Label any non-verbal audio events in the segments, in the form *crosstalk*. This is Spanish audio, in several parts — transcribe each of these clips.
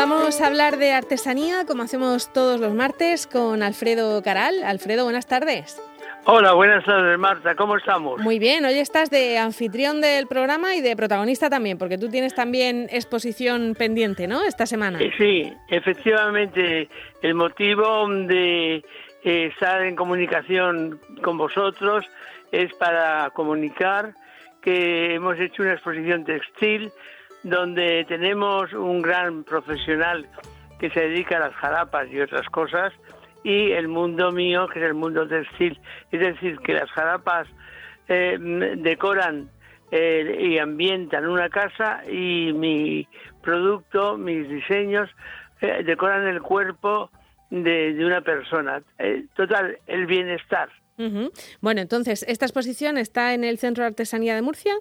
Vamos a hablar de artesanía, como hacemos todos los martes, con Alfredo Caral. Alfredo, buenas tardes. Hola, buenas tardes Marta, ¿cómo estamos? Muy bien, hoy estás de anfitrión del programa y de protagonista también, porque tú tienes también exposición pendiente, ¿no? Esta semana. Eh, sí, efectivamente, el motivo de eh, estar en comunicación con vosotros es para comunicar que hemos hecho una exposición textil donde tenemos un gran profesional que se dedica a las jarapas y otras cosas, y el mundo mío, que es el mundo textil. Es decir, que las jarapas eh, decoran eh, y ambientan una casa y mi producto, mis diseños, eh, decoran el cuerpo de, una persona. total, el bienestar. Bueno, entonces, ¿esta exposición está en el Centro de Artesanía de Murcia?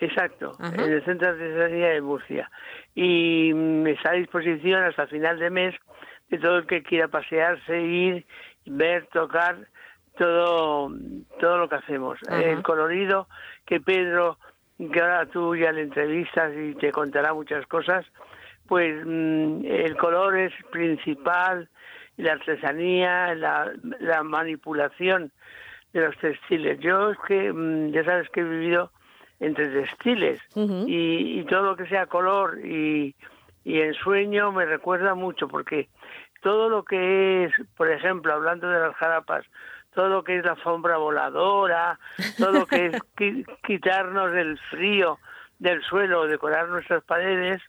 Exacto, en el Centro de Artesanía de Murcia. Y mm, está a disposición hasta final de mes de todo el que quiera pasearse, ir, ver, tocar todo, todo lo que hacemos. El colorido que Pedro, que ahora tú ya le entrevistas y te contará muchas cosas, pues mm, el color es principal, la artesanía, la, la manipulación de los textiles. Yo es que, mm, ya sabes que he vivido entre textiles y, todo lo que sea color y, y ensueño me recuerda mucho porque todo lo que es, por ejemplo, hablando de las jarapas, todo lo que es la sombra voladora, todo lo que es *laughs* quitarnos el frío del suelo, decorar nuestras paredes,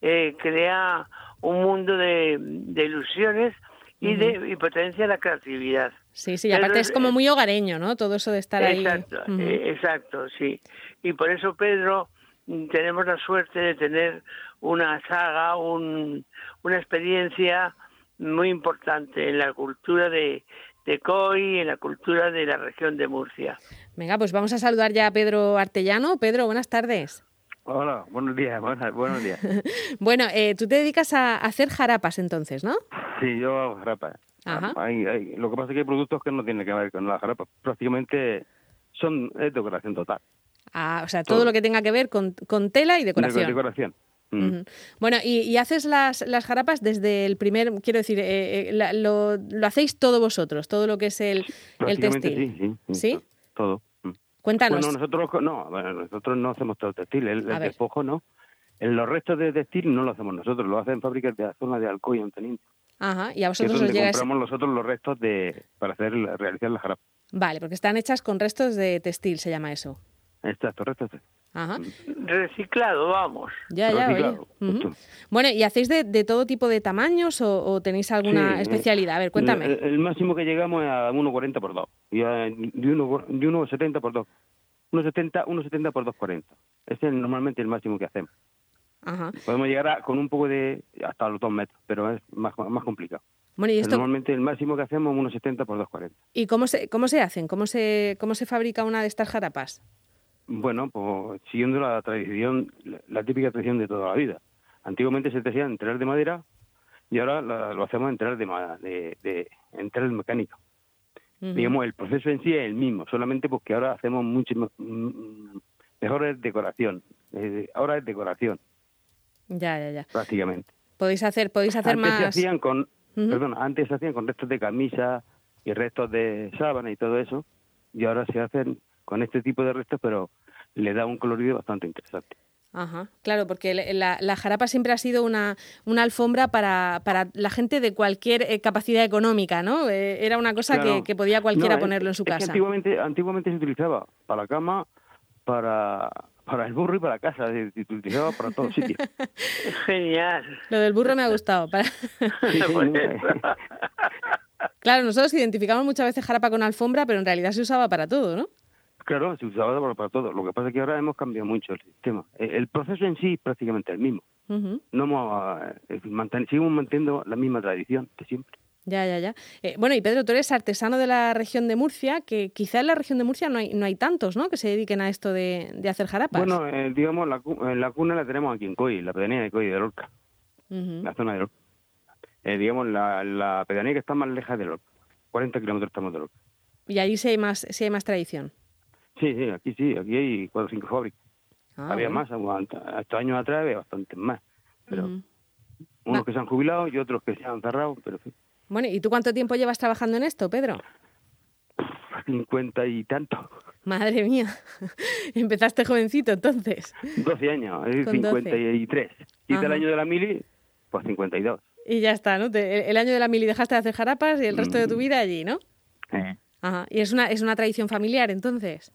eh, crea un mundo de, ilusiones y de y potencia la creatividad. Sí, sí, aparte es como muy hogareño, ¿no? Todo eso de estar ahí. Eh, exacto, sí. Y por eso, Pedro, tenemos la suerte de tener una saga, un, una experiencia muy importante en la cultura de, de COI, en la cultura de la región de Murcia. Venga, pues vamos a saludar ya a Pedro Artellano. Pedro, buenas tardes. Hola, buenos días, buenos días. *laughs* bueno, eh, tú te dedicas a hacer jarapas entonces, ¿no? Sí, yo hago jarapas. Lo que pasa es que hay productos que no tienen que ver con las jarapas. Prácticamente son es decoración total. Ah, o sea, todo, lo que tenga que ver con, con tela y decoración. decoración. Mm. Bueno, y, haces las, las jarapas desde el primer, quiero decir, eh, eh, lo, lo, hacéis todo vosotros, todo lo que es el, el textil. Sí, sí, sí, Todo. Mm. Cuéntanos. Bueno, nosotros no, nosotros no hacemos todo el textil, el, despojo no. En los restos de textil no lo hacemos nosotros, lo hacen fábricas de la zona de Alcoy en Teniente. Ajá, y a vosotros os llega compramos nosotros los restos de para hacer realizar las jarapas. Vale, porque están hechas con restos de textil, se llama eso. Exacto, restos de Ajá. Reciclado, vamos. Ya, ya, oye. Bueno, ¿y hacéis de, todo tipo de tamaños o, tenéis alguna especialidad? A ver, cuéntame. El, máximo que llegamos es a 1,40 por 2. Y de 1,70 por 2. 1,70 1,70 por 2,40. Ese es normalmente el máximo que hacemos. Ajá. Podemos llegar con un poco de... hasta los 2 metros, pero es más, más complicado. Bueno, ¿y esto... Normalmente el máximo que hacemos es 1,70 por 2,40. ¿Y cómo se, cómo se hacen? ¿Cómo se, ¿Cómo se fabrica una de estas jarapas? Bueno, pues siguiendo la tradición, la, típica tradición de toda la vida. Antiguamente se hacía en de madera y ahora lo hacemos en telar de, de, de, en mecánico. Digamos, el proceso en sí es el mismo, solamente porque ahora hacemos mucho mejor decoración. ahora es decoración. Ya, ya, ya. Prácticamente. Podéis hacer, podéis hacer antes más. Se hacían con, perdón, antes se hacían con restos de camisa y restos de sábana y todo eso, y ahora se hacen con este tipo de restos, pero le da un colorido bastante interesante. Ajá, claro, porque la, jarapa siempre ha sido una, una alfombra para, para, la gente de cualquier eh, capacidad económica, ¿no? Eh, era una cosa que, podía cualquiera ponerlo en su casa. antiguamente, antiguamente se utilizaba para la cama, para, para el burro y para la casa, se utilizaba para todos sitios. *laughs* Genial. Lo del burro me ha gustado. Para... *laughs* claro, nosotros identificamos muchas veces jarapa con alfombra, pero en realidad se usaba para todo, ¿no? Claro, se usaba para todo. Lo que pasa es que ahora hemos cambiado mucho el sistema. E, el proceso en sí es prácticamente el mismo. No hemos, eh, seguimos manteniendo la misma tradición de siempre. Ya, ya, ya. Eh, bueno, y Pedro, tú eres artesano de la región de Murcia, que quizá en la región de Murcia no hay, no hay tantos, ¿no?, que se dediquen a esto de, de hacer jarapas. Bueno, eh, digamos, la, la cuna la tenemos aquí en Coy, la pedanía de Coy de Lorca, la zona de Lorca. digamos, la, la pedanía que está más lejos de Lorca, 40 kilómetros estamos de Lorca. Y ahí sí hay más, sí hay más tradición. Sí, sí, aquí sí, aquí hay cuatro o cinco fábricas. Ah, había más, hasta años atrás había bastantes más. Pero Unos que se han jubilado y otros que se han cerrado, pero Bueno, ¿y tú cuánto tiempo llevas trabajando en esto, Pedro? Cincuenta y tanto. Madre mía, *laughs* empezaste jovencito entonces. 12 años, es 53. Y el año de la mili, pues 52. Y ya está, ¿no? el año de la mili dejaste de hacer jarapas y el resto de tu mm. vida allí, ¿no? Eh. Ajá. ¿Y es una, es una tradición familiar entonces?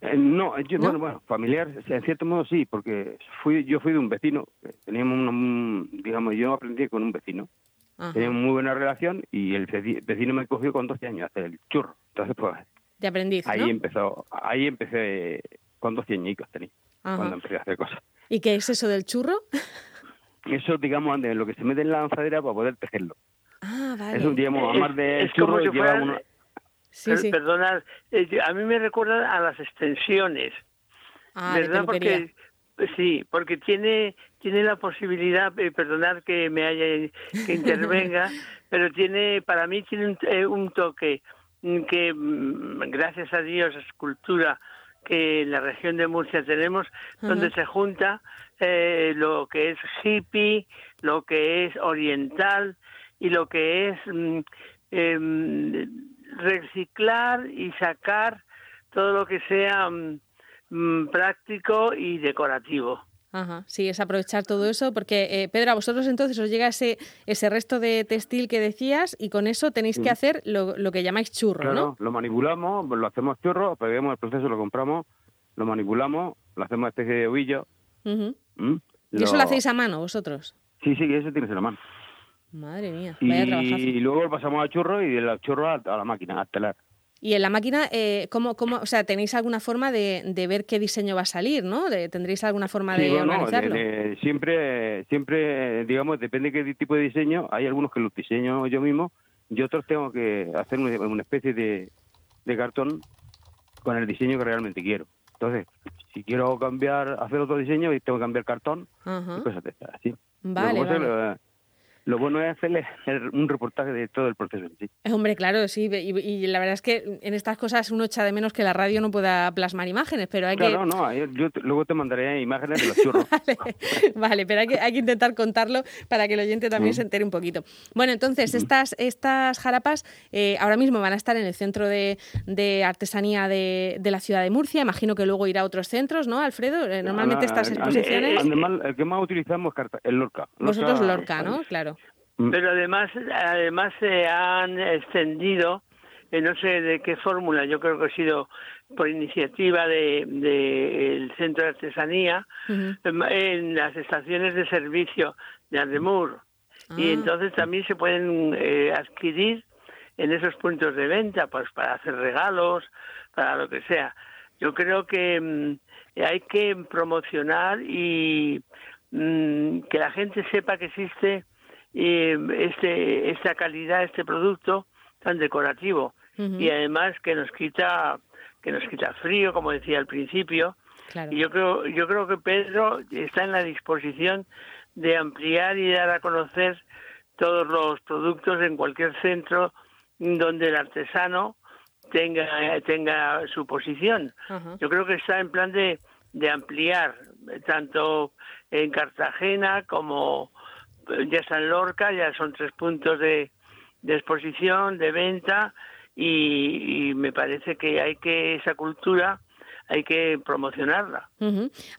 Eh, no, yo, bueno, bueno, familiar, en cierto modo sí, porque fui, yo fui de un vecino, teníamos un, digamos, yo aprendí con un vecino, teníamos muy buena relación y el vecino me cogió con 12 años a hacer el churro, entonces pues... De aprendiz, Ahí empezó, ahí empecé con 12 añicos tenía, cuando empecé a hacer cosas. ¿Y qué es eso del churro? Eso, digamos, lo que se mete en la lanzadera para poder tejerlo. Ah, vale. Eso, digamos, además de churro, lleva Sí, sí. Perdonad, eh, a mí me recuerda a las extensiones. Ah, ¿verdad? porque sí, porque tiene tiene la posibilidad, eh, perdonad que me haya que intervenga, *laughs* pero tiene para mí tiene un, eh, toque que mm, gracias a Dios es cultura que en la región de Murcia tenemos, donde se junta lo que es hippie, lo que es oriental y lo que es mm, em, reciclar y sacar todo lo que sea mm, mm, práctico y decorativo. Ajá, sí, es aprovechar todo eso, porque eh, Pedro, a vosotros entonces os llega ese, ese resto de textil que decías y con eso tenéis que hacer lo, lo, que llamáis churro, claro, ¿no? lo manipulamos, lo hacemos churro, pegamos el proceso, lo compramos, lo manipulamos, lo hacemos especie de ovillo. ¿Mm? ¿Y eso lo hacéis a mano vosotros? Sí, sí, eso tienes en la mano. Madre mía, vaya Y luego lo pasamos al churro y del churro a, la máquina, a telar. Y en la máquina, eh, ¿cómo, cómo, o sea, tenéis alguna forma de, de, ver qué diseño va a salir, ¿no? De, ¿Tendréis alguna forma de organizarlo? siempre, siempre, digamos, depende de qué tipo de diseño. Hay algunos que los diseño yo mismo y otros tengo que hacer una, especie de, de cartón con el diseño que realmente quiero. Entonces, si quiero cambiar, hacer otro diseño, tengo que cambiar cartón y cosas así. Vale, vale lo bueno es hacerle un reportaje de todo el proceso en sí. Hombre, claro, sí, y, la verdad es que en estas cosas uno echa de menos que la radio no pueda plasmar imágenes, pero hay que... Claro, no, yo luego te mandaré imágenes de los *laughs* churros. vale, pero hay que, hay que intentar contarlo para que el oyente también se entere un poquito. Bueno, entonces, estas, estas jarapas eh, ahora mismo van a estar en el centro de, artesanía de, la ciudad de Murcia, imagino que luego irá a otros centros, ¿no, Alfredo? Eh, normalmente estas exposiciones... el que más utilizamos es el Lorca. Vosotros Lorca, ¿no? Claro. Mm. Pero además, además se han extendido, eh, no sé de qué fórmula, yo creo que ha sido por iniciativa del de, Centro de Artesanía, en, las estaciones de servicio de Ardemur. Y ah. entonces también se pueden eh, adquirir en esos puntos de venta, pues para hacer regalos, para lo que sea. Yo creo que mm, hay que promocionar y mm, que la gente sepa que existe este, esta calidad, este producto tan decorativo y además que nos quita que nos quita frío, como decía al principio. Y yo creo, yo creo que Pedro está en la disposición de ampliar y dar a conocer todos los productos en cualquier centro donde el artesano tenga tenga su posición. Yo creo que está en plan de, de ampliar tanto en Cartagena como ya está en Lorca, ya son tres puntos de, exposición, de venta, y, me parece que hay que esa cultura hay que promocionarla.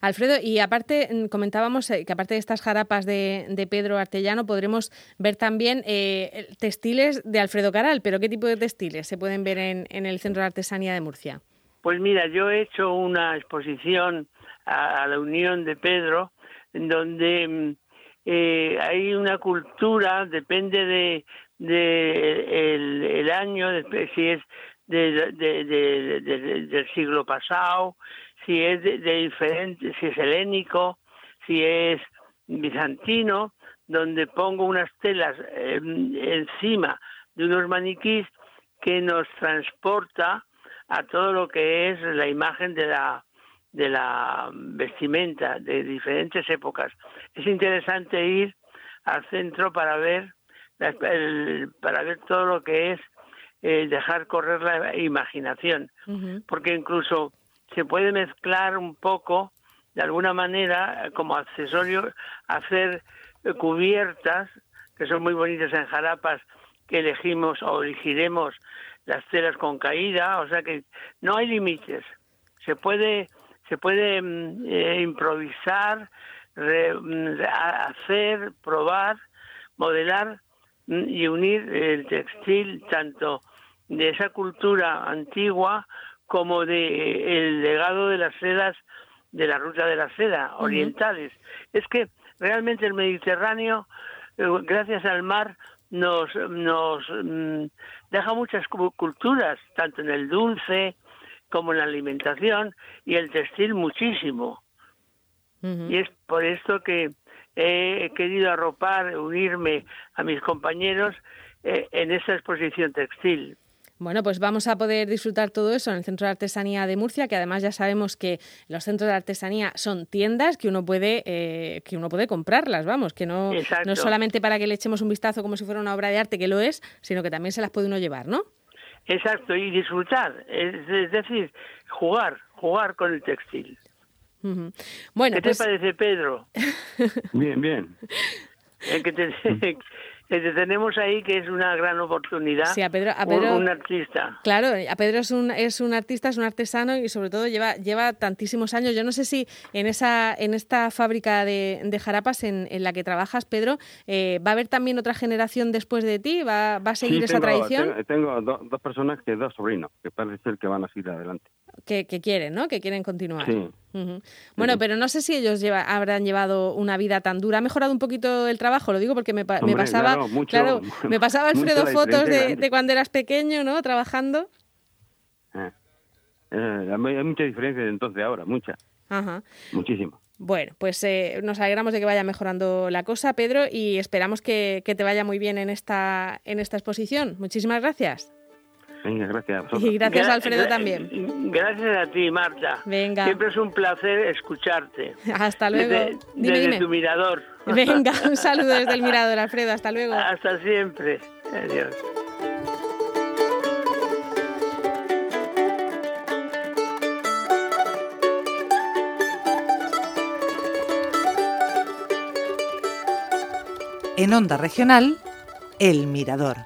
Alfredo, y aparte mm, comentábamos eh, que aparte de estas jarapas de, Pedro Artellano podremos ver también eh, textiles de Alfredo Caral, pero ¿qué tipo de textiles se pueden ver en, en, el Centro de Artesanía de Murcia? Pues mira, yo he hecho una exposición a, a la Unión de Pedro en donde mm, eh, hay una cultura, depende de, el, año, si es de, del siglo pasado, si es de, diferente, si es helénico, si es bizantino, donde pongo unas telas em, encima de unos maniquís que nos transporta a todo lo que es la imagen de la de la vestimenta de diferentes épocas. Es interesante ir al centro para ver para ver todo lo que es dejar correr la imaginación, porque incluso se puede mezclar un poco de alguna manera como accesorio hacer cubiertas, que son muy bonitas en jarapas, que elegimos o elegiremos las telas con caída, o sea que no hay límites. Se puede, se puede mm, eh, improvisar, mm, hacer, probar, modelar mm, y unir el textil tanto de esa cultura antigua como de el legado de las sedas de la ruta de la seda orientales. Es que realmente el Mediterráneo, eh, gracias al mar, nos, nos deja muchas culturas, tanto en el dulce como en la alimentación y el textil muchísimo. Y es por esto que he querido arropar, unirme a mis compañeros eh, en esta exposición textil. Bueno, pues vamos a poder disfrutar todo eso en el Centro de Artesanía de Murcia, que además ya sabemos que los centros de artesanía son tiendas que uno puede eh, que uno puede comprarlas, vamos, que no, no solamente para que le echemos un vistazo como si fuera una obra de arte, que lo es, sino que también se las puede uno llevar, ¿no? Exacto, y disfrutar, es, decir, jugar, jugar con el textil. Bueno, ¿Qué te pues parece, Pedro? *laughs* bien, bien. que te, *laughs* que tenemos ahí que es una gran oportunidad. Sí, a Pedro, a Pedro un, artista. Claro, a Pedro es un, es un artista, es un artesano y sobre todo lleva, lleva tantísimos años. Yo no sé si en esa en esta fábrica de, de jarapas en, en, la que trabajas, Pedro, eh, ¿va a haber también otra generación después de ti? ¿Va, va a seguir esa tradición? Tengo, dos personas que dos sobrinos que parece ser que van a seguir adelante que, quieren, ¿no? Que quieren continuar. Bueno, pero no sé si ellos habrán llevado una vida tan dura. ¿Ha mejorado un poquito el trabajo? Lo digo porque me, pasaba, claro, me pasaba *laughs* Alfredo fotos de, cuando eras pequeño, ¿no? Trabajando. Eh, eh, hay mucha diferencia de entonces ahora, mucha. Ajá. Muchísimo. Bueno, pues eh, nos alegramos de que vaya mejorando la cosa, Pedro, y esperamos que, que, te vaya muy bien en esta, en esta exposición. Muchísimas gracias. Venga, gracias a Y gracias, Alfredo, también. Gracias a ti, Marta. Venga. Siempre es un placer escucharte. *laughs* Hasta luego. Desde, tu mirador. *laughs* *laughs* Venga, un saludo desde el mirador, Alfredo. Hasta luego. Hasta siempre. Adiós. En Onda Regional, El Mirador.